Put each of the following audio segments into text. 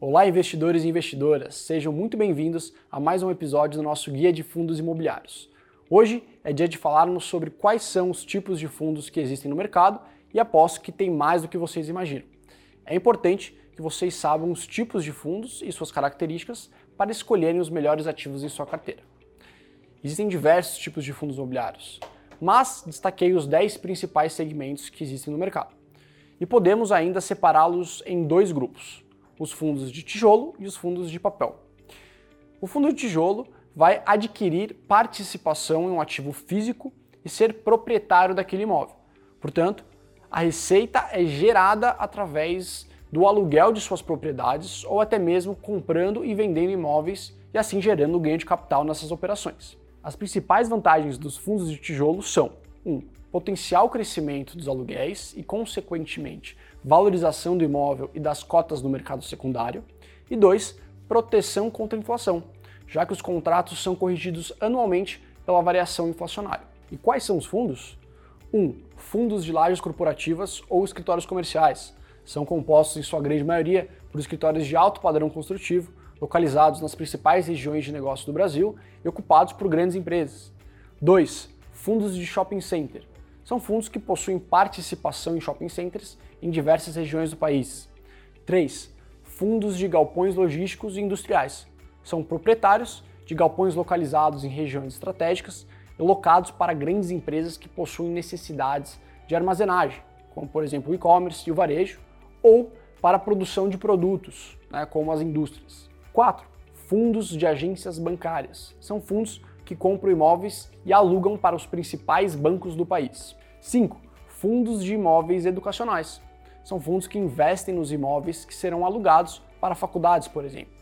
Olá, investidores e investidoras, sejam muito bem-vindos a mais um episódio do nosso Guia de Fundos Imobiliários. Hoje é dia de falarmos sobre quais são os tipos de fundos que existem no mercado e aposto que tem mais do que vocês imaginam. É importante que vocês saibam os tipos de fundos e suas características para escolherem os melhores ativos em sua carteira. Existem diversos tipos de fundos imobiliários, mas destaquei os 10 principais segmentos que existem no mercado. E podemos ainda separá-los em dois grupos os fundos de tijolo e os fundos de papel. O fundo de tijolo vai adquirir participação em um ativo físico e ser proprietário daquele imóvel. Portanto, a receita é gerada através do aluguel de suas propriedades ou até mesmo comprando e vendendo imóveis e assim gerando ganho de capital nessas operações. As principais vantagens dos fundos de tijolo são: 1. Um, potencial crescimento dos aluguéis e, consequentemente, valorização do imóvel e das cotas no mercado secundário. E dois, proteção contra a inflação, já que os contratos são corrigidos anualmente pela variação inflacionária. E quais são os fundos? 1. Um, fundos de lajes corporativas ou escritórios comerciais. São compostos, em sua grande maioria, por escritórios de alto padrão construtivo, localizados nas principais regiões de negócio do Brasil e ocupados por grandes empresas. 2. Fundos de shopping center. São fundos que possuem participação em shopping centers em diversas regiões do país. 3. Fundos de galpões logísticos e industriais. São proprietários de galpões localizados em regiões estratégicas e locados para grandes empresas que possuem necessidades de armazenagem, como por exemplo o e-commerce e o varejo, ou para a produção de produtos, né, como as indústrias. 4. Fundos de agências bancárias. São fundos que compram imóveis e alugam para os principais bancos do país. 5. Fundos de imóveis educacionais são fundos que investem nos imóveis que serão alugados para faculdades, por exemplo.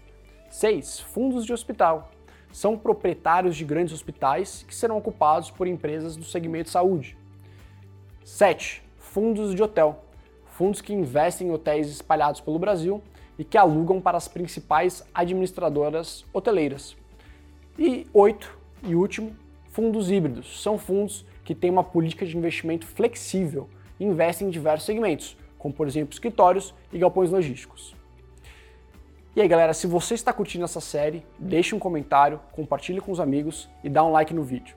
6. Fundos de hospital. São proprietários de grandes hospitais que serão ocupados por empresas do segmento saúde. 7. Fundos de hotel. Fundos que investem em hotéis espalhados pelo Brasil e que alugam para as principais administradoras hoteleiras. E 8. E último, fundos híbridos. São fundos que têm uma política de investimento flexível e investem em diversos segmentos, como por exemplo escritórios e galpões logísticos. E aí galera, se você está curtindo essa série, deixe um comentário, compartilhe com os amigos e dá um like no vídeo.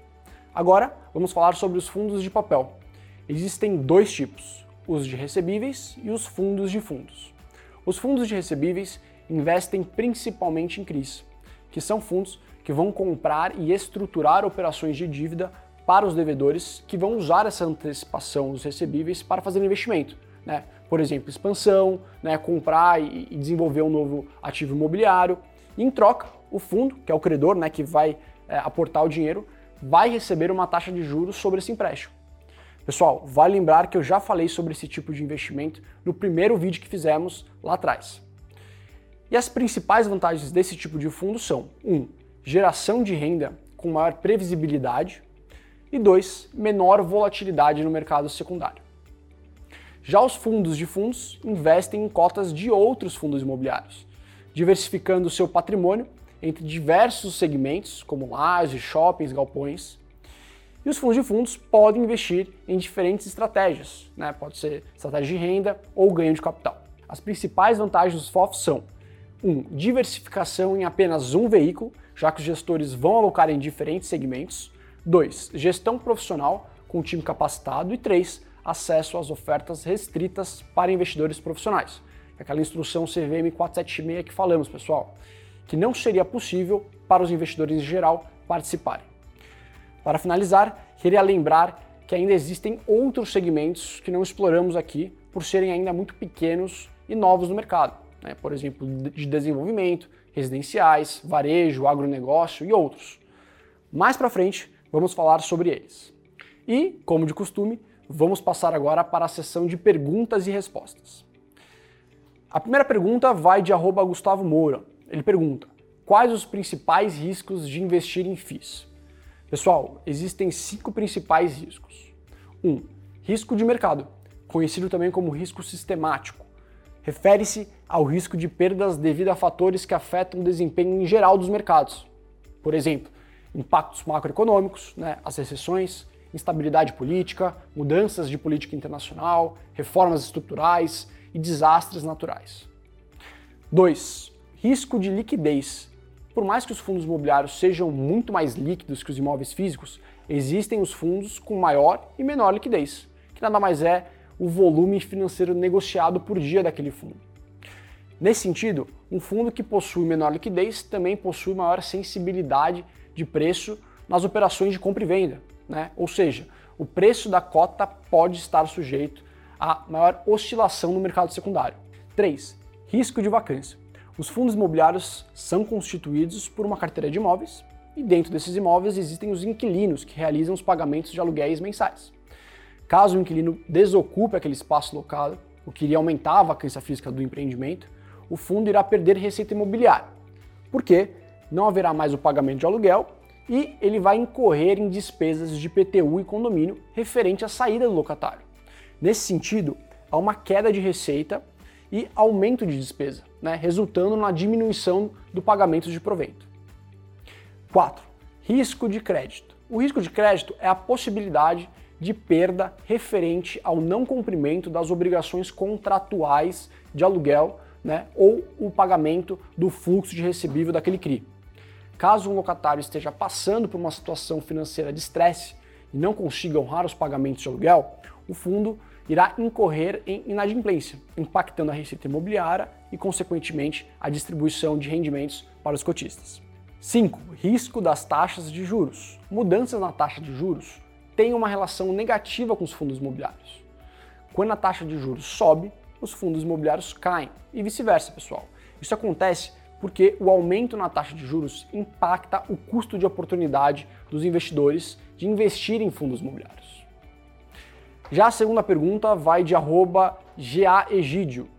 Agora, vamos falar sobre os fundos de papel. Existem dois tipos, os de recebíveis e os fundos de fundos. Os fundos de recebíveis investem principalmente em CRIs, que são fundos que vão comprar e estruturar operações de dívida para os devedores que vão usar essa antecipação dos recebíveis para fazer investimento, né? Por exemplo, expansão, né? comprar e desenvolver um novo ativo imobiliário. E em troca, o fundo, que é o credor, né? que vai é, aportar o dinheiro, vai receber uma taxa de juros sobre esse empréstimo. Pessoal, vale lembrar que eu já falei sobre esse tipo de investimento no primeiro vídeo que fizemos lá atrás. E as principais vantagens desse tipo de fundo são: 1. Um, geração de renda com maior previsibilidade, e 2. menor volatilidade no mercado secundário. Já os fundos de fundos investem em cotas de outros fundos imobiliários, diversificando seu patrimônio entre diversos segmentos, como lajes, shoppings, galpões. E os fundos de fundos podem investir em diferentes estratégias, né? pode ser estratégia de renda ou ganho de capital. As principais vantagens dos FOFs são 1. Um, diversificação em apenas um veículo, já que os gestores vão alocar em diferentes segmentos. 2. Gestão profissional com time capacitado. E 3 acesso às ofertas restritas para investidores profissionais. Aquela instrução CVM 476 que falamos, pessoal, que não seria possível para os investidores em geral participarem. Para finalizar, queria lembrar que ainda existem outros segmentos que não exploramos aqui por serem ainda muito pequenos e novos no mercado. Né? Por exemplo, de desenvolvimento, residenciais, varejo, agronegócio e outros. Mais para frente, vamos falar sobre eles. E, como de costume, Vamos passar agora para a sessão de perguntas e respostas. A primeira pergunta vai de Gustavo Moura. Ele pergunta: quais os principais riscos de investir em FIIs? Pessoal, existem cinco principais riscos. 1. Um, risco de mercado, conhecido também como risco sistemático. Refere-se ao risco de perdas devido a fatores que afetam o desempenho em geral dos mercados. Por exemplo, impactos macroeconômicos, né, as recessões, instabilidade política, mudanças de política internacional, reformas estruturais e desastres naturais. 2. Risco de liquidez. Por mais que os fundos imobiliários sejam muito mais líquidos que os imóveis físicos, existem os fundos com maior e menor liquidez, que nada mais é o volume financeiro negociado por dia daquele fundo. Nesse sentido, um fundo que possui menor liquidez também possui maior sensibilidade de preço nas operações de compra e venda, né? ou seja, o preço da cota pode estar sujeito a maior oscilação no mercado secundário. 3. Risco de vacância. Os fundos imobiliários são constituídos por uma carteira de imóveis e dentro desses imóveis existem os inquilinos que realizam os pagamentos de aluguéis mensais. Caso o inquilino desocupe aquele espaço locado, o que iria aumentar a vacância física do empreendimento, o fundo irá perder receita imobiliária, porque não haverá mais o pagamento de aluguel e ele vai incorrer em despesas de PTU e condomínio referente à saída do locatário. Nesse sentido, há uma queda de receita e aumento de despesa, né, resultando na diminuição do pagamento de provento. 4. Risco de crédito. O risco de crédito é a possibilidade de perda referente ao não cumprimento das obrigações contratuais de aluguel né, ou o pagamento do fluxo de recebível daquele CRI. Caso um locatário esteja passando por uma situação financeira de estresse e não consiga honrar os pagamentos de aluguel, o fundo irá incorrer em inadimplência, impactando a receita imobiliária e, consequentemente, a distribuição de rendimentos para os cotistas. 5. Risco das taxas de juros. Mudanças na taxa de juros têm uma relação negativa com os fundos imobiliários. Quando a taxa de juros sobe, os fundos imobiliários caem e vice-versa, pessoal. Isso acontece porque o aumento na taxa de juros impacta o custo de oportunidade dos investidores de investir em fundos imobiliários. Já a segunda pergunta vai de arroba GAEgídio.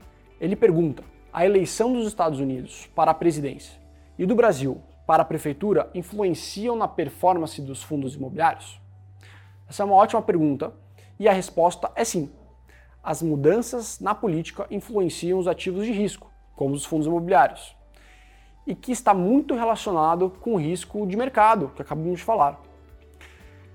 Ele pergunta: a eleição dos Estados Unidos para a presidência e do Brasil para a prefeitura influenciam na performance dos fundos imobiliários? Essa é uma ótima pergunta e a resposta é sim as mudanças na política influenciam os ativos de risco, como os fundos imobiliários, e que está muito relacionado com o risco de mercado, que acabamos de falar.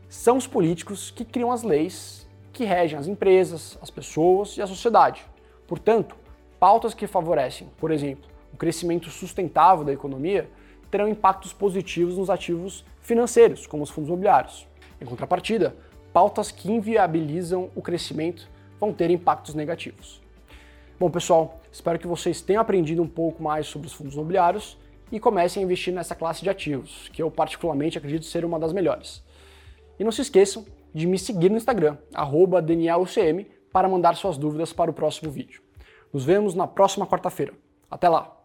São os políticos que criam as leis que regem as empresas, as pessoas e a sociedade. Portanto, pautas que favorecem, por exemplo, o crescimento sustentável da economia terão impactos positivos nos ativos financeiros, como os fundos imobiliários. Em contrapartida, pautas que inviabilizam o crescimento vão ter impactos negativos. Bom, pessoal, espero que vocês tenham aprendido um pouco mais sobre os fundos imobiliários e comecem a investir nessa classe de ativos, que eu particularmente acredito ser uma das melhores. E não se esqueçam de me seguir no Instagram, DanielUCM, para mandar suas dúvidas para o próximo vídeo. Nos vemos na próxima quarta-feira. Até lá!